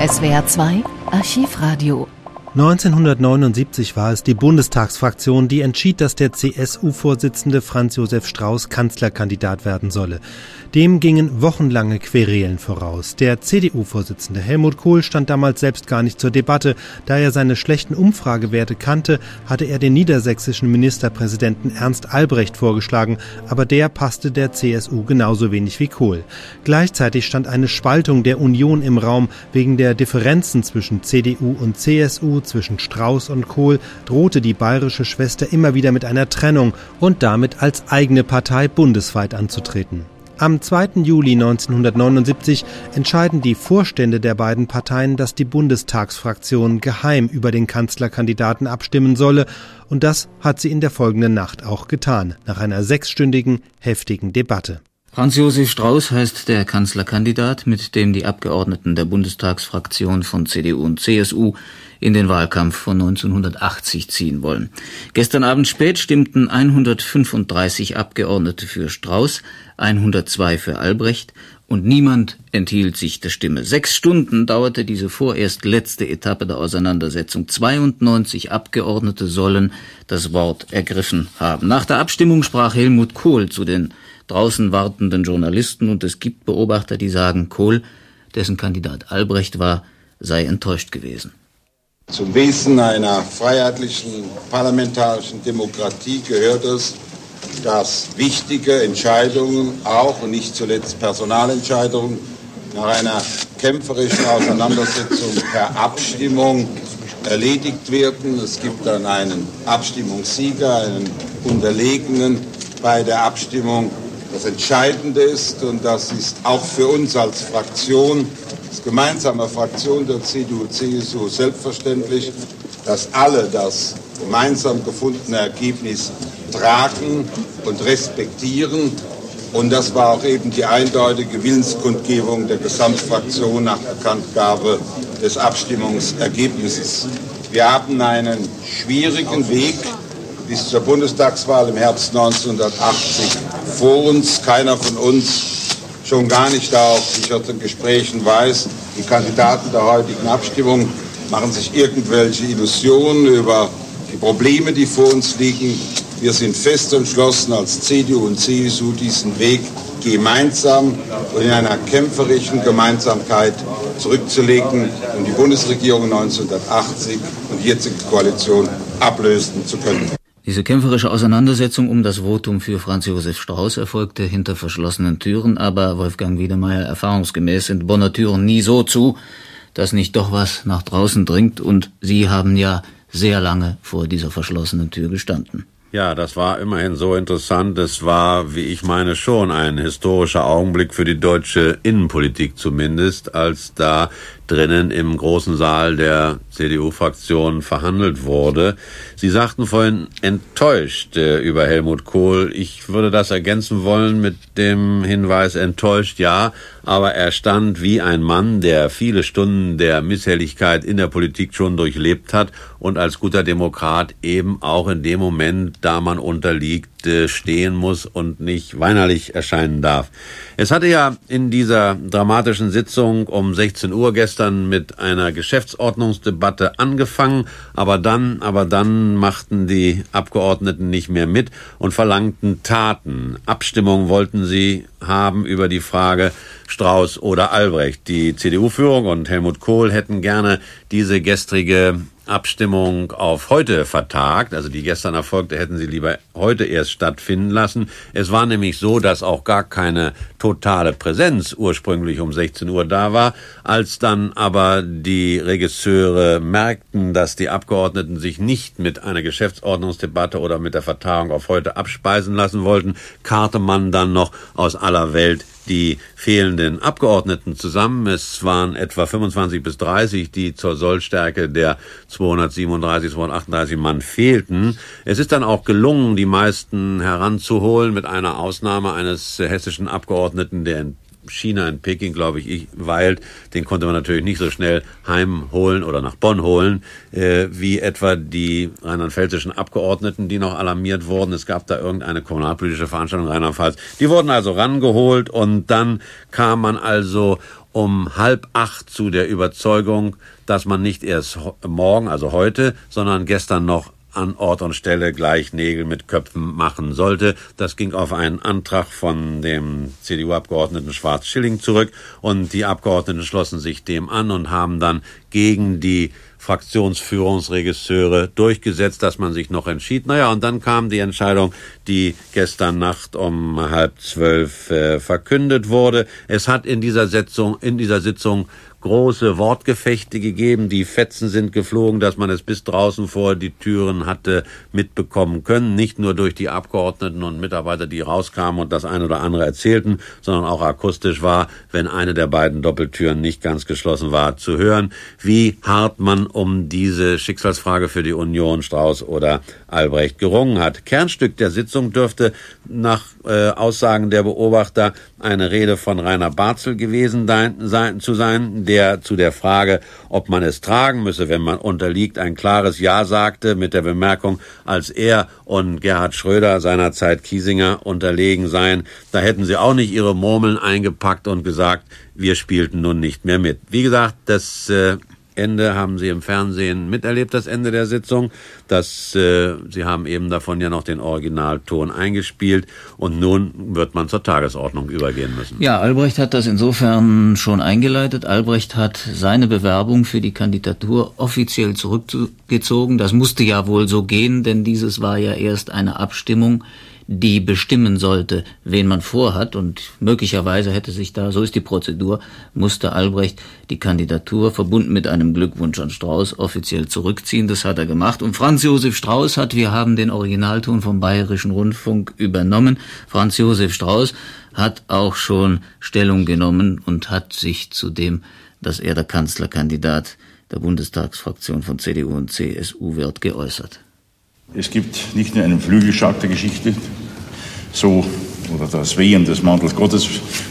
SWR 2 Archivradio 1979 war es die Bundestagsfraktion, die entschied, dass der CSU-Vorsitzende Franz Josef Strauß Kanzlerkandidat werden solle. Dem gingen wochenlange Querelen voraus. Der CDU-Vorsitzende Helmut Kohl stand damals selbst gar nicht zur Debatte. Da er seine schlechten Umfragewerte kannte, hatte er den niedersächsischen Ministerpräsidenten Ernst Albrecht vorgeschlagen, aber der passte der CSU genauso wenig wie Kohl. Gleichzeitig stand eine Spaltung der Union im Raum wegen der Differenzen zwischen CDU und CSU zwischen Strauß und Kohl drohte die bayerische Schwester immer wieder mit einer Trennung und damit als eigene Partei bundesweit anzutreten. Am 2. Juli 1979 entscheiden die Vorstände der beiden Parteien, dass die Bundestagsfraktion geheim über den Kanzlerkandidaten abstimmen solle, und das hat sie in der folgenden Nacht auch getan, nach einer sechsstündigen, heftigen Debatte. Franz Josef Strauß heißt der Kanzlerkandidat, mit dem die Abgeordneten der Bundestagsfraktion von CDU und CSU in den Wahlkampf von 1980 ziehen wollen. Gestern Abend spät stimmten 135 Abgeordnete für Strauß, 102 für Albrecht und niemand enthielt sich der Stimme. Sechs Stunden dauerte diese vorerst letzte Etappe der Auseinandersetzung. 92 Abgeordnete sollen das Wort ergriffen haben. Nach der Abstimmung sprach Helmut Kohl zu den draußen wartenden Journalisten und es gibt Beobachter, die sagen, Kohl, dessen Kandidat Albrecht war, sei enttäuscht gewesen. Zum Wesen einer freiheitlichen parlamentarischen Demokratie gehört es, dass wichtige Entscheidungen, auch und nicht zuletzt Personalentscheidungen, nach einer kämpferischen Auseinandersetzung per Abstimmung erledigt werden. Es gibt dann einen Abstimmungssieger, einen Unterlegenen bei der Abstimmung. Das Entscheidende ist, und das ist auch für uns als Fraktion als gemeinsame Fraktion der CDU-CSU selbstverständlich, dass alle das gemeinsam gefundene Ergebnis tragen und respektieren. Und das war auch eben die eindeutige Willenskundgebung der Gesamtfraktion nach Bekanntgabe des Abstimmungsergebnisses. Wir haben einen schwierigen Weg bis zur Bundestagswahl im Herbst 1980 vor uns. Keiner von uns schon gar nicht ich aus den Gesprächen weiß, die Kandidaten der heutigen Abstimmung machen sich irgendwelche Illusionen über die Probleme, die vor uns liegen. Wir sind fest entschlossen, als CDU und CSU diesen Weg gemeinsam und in einer kämpferischen Gemeinsamkeit zurückzulegen, um die Bundesregierung 1980 und die jetzige Koalition ablösen zu können. Diese kämpferische Auseinandersetzung um das Votum für Franz Josef Strauß erfolgte hinter verschlossenen Türen, aber Wolfgang Wiedemeyer erfahrungsgemäß sind Bonner Türen nie so zu, dass nicht doch was nach draußen dringt, und Sie haben ja sehr lange vor dieser verschlossenen Tür gestanden. Ja, das war immerhin so interessant. Es war, wie ich meine, schon ein historischer Augenblick für die deutsche Innenpolitik zumindest, als da drinnen im großen Saal der CDU-Fraktion verhandelt wurde. Sie sagten vorhin enttäuscht äh, über Helmut Kohl. Ich würde das ergänzen wollen mit dem Hinweis enttäuscht, ja, aber er stand wie ein Mann, der viele Stunden der Misshelligkeit in der Politik schon durchlebt hat und als guter Demokrat eben auch in dem Moment, da man unterliegt, äh, stehen muss und nicht weinerlich erscheinen darf. Es hatte ja in dieser dramatischen Sitzung um 16 Uhr gestern mit einer Geschäftsordnungsdebatte angefangen, aber dann, aber dann machten die Abgeordneten nicht mehr mit und verlangten Taten. Abstimmung wollten sie haben über die Frage Strauß oder Albrecht. Die CDU-Führung und Helmut Kohl hätten gerne diese gestrige Abstimmung auf heute vertagt. Also die gestern erfolgte hätten sie lieber heute erst stattfinden lassen. Es war nämlich so, dass auch gar keine totale Präsenz ursprünglich um 16 Uhr da war. Als dann aber die Regisseure merkten, dass die Abgeordneten sich nicht mit einer Geschäftsordnungsdebatte oder mit der Vertagung auf heute abspeisen lassen wollten, karte man dann noch aus aller Welt die fehlenden Abgeordneten zusammen. Es waren etwa 25 bis 30, die zur Sollstärke der 237, 238 Mann fehlten. Es ist dann auch gelungen, die meisten heranzuholen, mit einer Ausnahme eines hessischen Abgeordneten, der China, in Peking, glaube ich, weilt, den konnte man natürlich nicht so schnell heimholen oder nach Bonn holen, äh, wie etwa die rheinland-pfälzischen Abgeordneten, die noch alarmiert wurden. Es gab da irgendeine kommunalpolitische Veranstaltung in Rheinland-Pfalz. Die wurden also rangeholt und dann kam man also um halb acht zu der Überzeugung, dass man nicht erst morgen, also heute, sondern gestern noch an Ort und Stelle gleich Nägel mit Köpfen machen sollte. Das ging auf einen Antrag von dem CDU-Abgeordneten Schwarz-Schilling zurück und die Abgeordneten schlossen sich dem an und haben dann gegen die Fraktionsführungsregisseure durchgesetzt, dass man sich noch entschied. Naja, und dann kam die Entscheidung, die gestern Nacht um halb zwölf äh, verkündet wurde. Es hat in dieser Sitzung, in dieser Sitzung große Wortgefechte gegeben. Die Fetzen sind geflogen, dass man es bis draußen vor die Türen hatte mitbekommen können. Nicht nur durch die Abgeordneten und Mitarbeiter, die rauskamen und das eine oder andere erzählten, sondern auch akustisch war, wenn eine der beiden Doppeltüren nicht ganz geschlossen war, zu hören, wie hart man um diese Schicksalsfrage für die Union Strauß oder Albrecht gerungen hat. Kernstück der Sitzung dürfte nach äh, Aussagen der Beobachter eine Rede von Rainer Barzel gewesen sein, zu sein, der zu der Frage, ob man es tragen müsse, wenn man unterliegt, ein klares Ja sagte, mit der Bemerkung, als er und Gerhard Schröder seinerzeit Kiesinger unterlegen seien, da hätten sie auch nicht ihre Murmeln eingepackt und gesagt, wir spielten nun nicht mehr mit. Wie gesagt, das äh, Ende haben Sie im Fernsehen miterlebt, das Ende der Sitzung. Das, äh, Sie haben eben davon ja noch den Originalton eingespielt und nun wird man zur Tagesordnung übergehen müssen. Ja, Albrecht hat das insofern schon eingeleitet. Albrecht hat seine Bewerbung für die Kandidatur offiziell zurückgezogen. Das musste ja wohl so gehen, denn dieses war ja erst eine Abstimmung die bestimmen sollte, wen man vorhat. Und möglicherweise hätte sich da, so ist die Prozedur, musste Albrecht die Kandidatur verbunden mit einem Glückwunsch an Strauß offiziell zurückziehen. Das hat er gemacht. Und Franz Josef Strauß hat, wir haben den Originalton vom Bayerischen Rundfunk übernommen. Franz Josef Strauß hat auch schon Stellung genommen und hat sich zu dem, dass er der Kanzlerkandidat der Bundestagsfraktion von CDU und CSU wird, geäußert. Es gibt nicht nur einen Flügelschlag der Geschichte, so oder das Wehen des Mantels Gottes,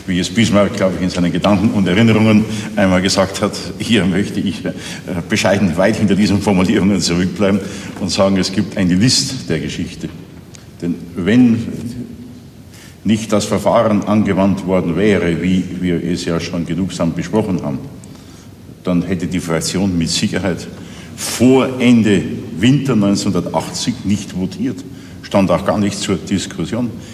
wie es Bismarck, glaube ich, in seinen Gedanken und Erinnerungen einmal gesagt hat. Hier möchte ich äh, bescheiden weit hinter diesen Formulierungen zurückbleiben und sagen, es gibt eine List der Geschichte. Denn wenn nicht das Verfahren angewandt worden wäre, wie wir es ja schon genugsam besprochen haben, dann hätte die Fraktion mit Sicherheit vor Ende Winter 1980 nicht votiert, stand auch gar nicht zur Diskussion.